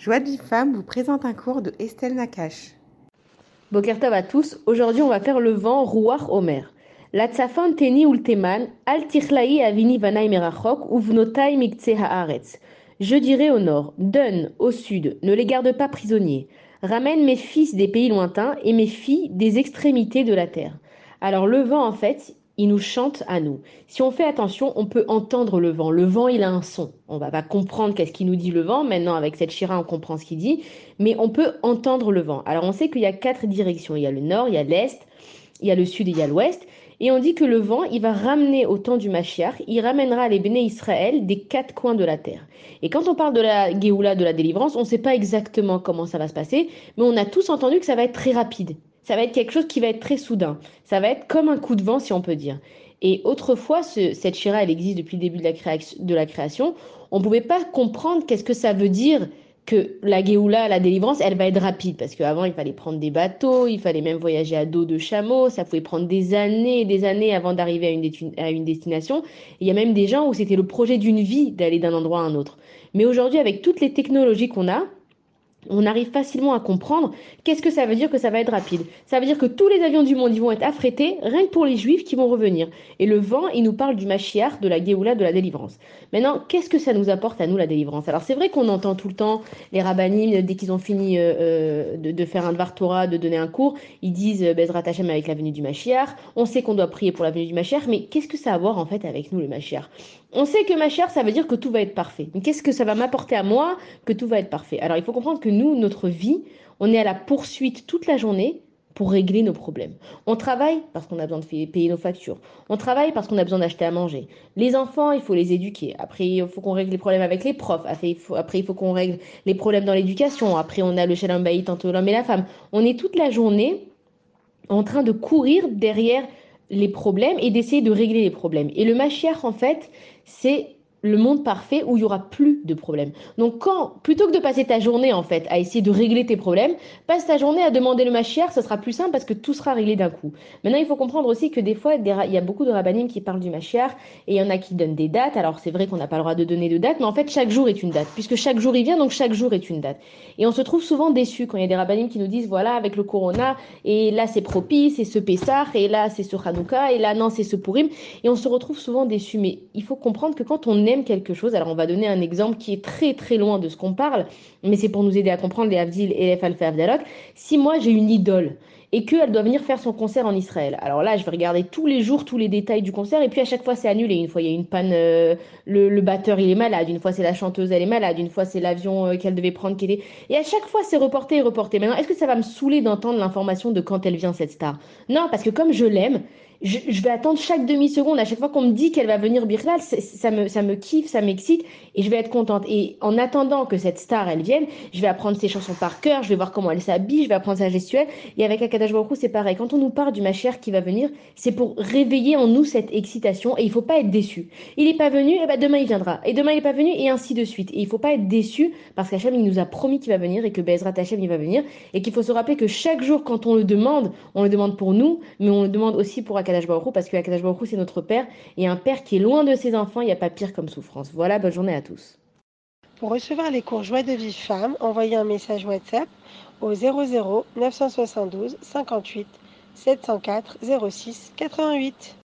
Joie vous présente un cours de Estelle Nakache. Bokertov à tous, aujourd'hui on va faire le vent Ruach Omer. La tsafan teni ulteman, al avini vanai merachok, uvnotai haaretz. Je dirai au nord, donne au sud, ne les garde pas prisonniers. Ramène mes fils des pays lointains et mes filles des extrémités de la terre. Alors le vent en fait, il nous chante à nous. Si on fait attention, on peut entendre le vent. Le vent, il a un son. On va pas comprendre qu'est-ce qu'il nous dit le vent. Maintenant, avec cette chira, on comprend ce qu'il dit. Mais on peut entendre le vent. Alors, on sait qu'il y a quatre directions. Il y a le nord, il y a l'est, il y a le sud et il y a l'ouest. Et on dit que le vent, il va ramener au temps du Mashiach, il ramènera les béné Israël des quatre coins de la terre. Et quand on parle de la Géoula, de la délivrance, on ne sait pas exactement comment ça va se passer, mais on a tous entendu que ça va être très rapide ça va être quelque chose qui va être très soudain. Ça va être comme un coup de vent, si on peut dire. Et autrefois, cette Shira, elle existe depuis le début de la, création. On ne pouvait pas comprendre qu'est-ce que ça veut dire que la Géoula, la délivrance, elle va être rapide. Parce qu'avant, il fallait prendre des bateaux, il fallait même voyager à dos de chameau, ça pouvait prendre des années et des années avant d'arriver à une destination. il y a même des gens où c'était le projet d'une vie d'aller d'un endroit à un autre. Mais aujourd'hui, avec toutes les technologies qu'on a, on arrive facilement à comprendre qu'est-ce que ça veut dire que ça va être rapide. Ça veut dire que tous les avions du monde vont être affrétés, rien que pour les juifs qui vont revenir. Et le vent, il nous parle du Mashiach, de la Géoula, de la délivrance. Maintenant, qu'est-ce que ça nous apporte à nous, la délivrance? Alors c'est vrai qu'on entend tout le temps les rabbinim, dès qu'ils ont fini euh, euh, de, faire un Dvar Torah, de donner un cours, ils disent euh, Bezrat Hashem avec la venue du Mashiach. On sait qu'on doit prier pour la venue du Mashiach, mais qu'est-ce que ça a à voir en fait avec nous, le Mashiach? On sait que Mashiach, ça veut dire que tout va être parfait. Mais qu'est-ce que ça va m'apporter à moi que tout va être parfait? Alors il faut comprendre que nous, notre vie, on est à la poursuite toute la journée pour régler nos problèmes. On travaille parce qu'on a besoin de payer nos factures. On travaille parce qu'on a besoin d'acheter à manger. Les enfants, il faut les éduquer. Après, il faut qu'on règle les problèmes avec les profs. Après, il faut, qu'on règle les problèmes dans l'éducation. Après, on a le shalom bayit entre l'homme et la femme. On est toute la journée en train de courir derrière les problèmes et d'essayer de régler les problèmes. Et le Mashiach, en fait, c'est le monde parfait où il y aura plus de problèmes. Donc quand, plutôt que de passer ta journée en fait à essayer de régler tes problèmes, passe ta journée à demander le machiar, ça sera plus simple parce que tout sera réglé d'un coup. Maintenant, il faut comprendre aussi que des fois, il y a beaucoup de rabbinim qui parlent du machiar et il y en a qui donnent des dates. Alors c'est vrai qu'on n'a pas le droit de donner de date, mais en fait chaque jour est une date, puisque chaque jour il vient, donc chaque jour est une date. Et on se trouve souvent déçus quand il y a des rabbinim qui nous disent voilà avec le corona et là c'est propice et ce Pessah et là c'est ce Hanouka et là non c'est ce Purim et on se retrouve souvent déçus. Mais il faut comprendre que quand on quelque chose, alors on va donner un exemple qui est très très loin de ce qu'on parle, mais c'est pour nous aider à comprendre les Avdil et les Falfa Avdalot. Si moi j'ai une idole et qu'elle doit venir faire son concert en Israël. Alors là, je vais regarder tous les jours tous les détails du concert et puis à chaque fois c'est annulé. Une fois il y a une panne, euh, le, batteur il est malade, une fois c'est la chanteuse elle est malade, une fois c'est l'avion euh, qu'elle devait prendre qui était. Et à chaque fois c'est reporté et reporté. Maintenant, est-ce que ça va me saouler d'entendre l'information de quand elle vient cette star? Non, parce que comme je l'aime, je, vais attendre chaque demi-seconde. À chaque fois qu'on me dit qu'elle va venir Birlal, ça me, ça me kiffe, ça m'excite et je vais être contente. Et en attendant que cette star, elle vienne, je vais apprendre ses chansons par cœur, je vais voir comment elle s'habille, je vais apprendre sa gestuelle. Et avec Akadash Baruch c'est pareil. Quand on nous parle du Machère qui va venir, c'est pour réveiller en nous cette excitation et il faut pas être déçu. Il n'est pas venu, et ben demain il viendra. Et demain il n'est pas venu et ainsi de suite. Et il faut pas être déçu parce qu'Hachem il nous a promis qu'il va venir et que Bezrat Hachem il va venir et qu'il faut se rappeler que chaque jour quand on le demande, on le demande pour nous, mais on le demande aussi pour Akadash parce que Akadosh Baruch c'est notre père et un père qui est loin de ses enfants, il n'y a pas pire comme souffrance. Voilà, bonne journée à tous. Pour recevoir les cours Joie de vie femme, envoyez un message WhatsApp au 00 972 58 704 06 88.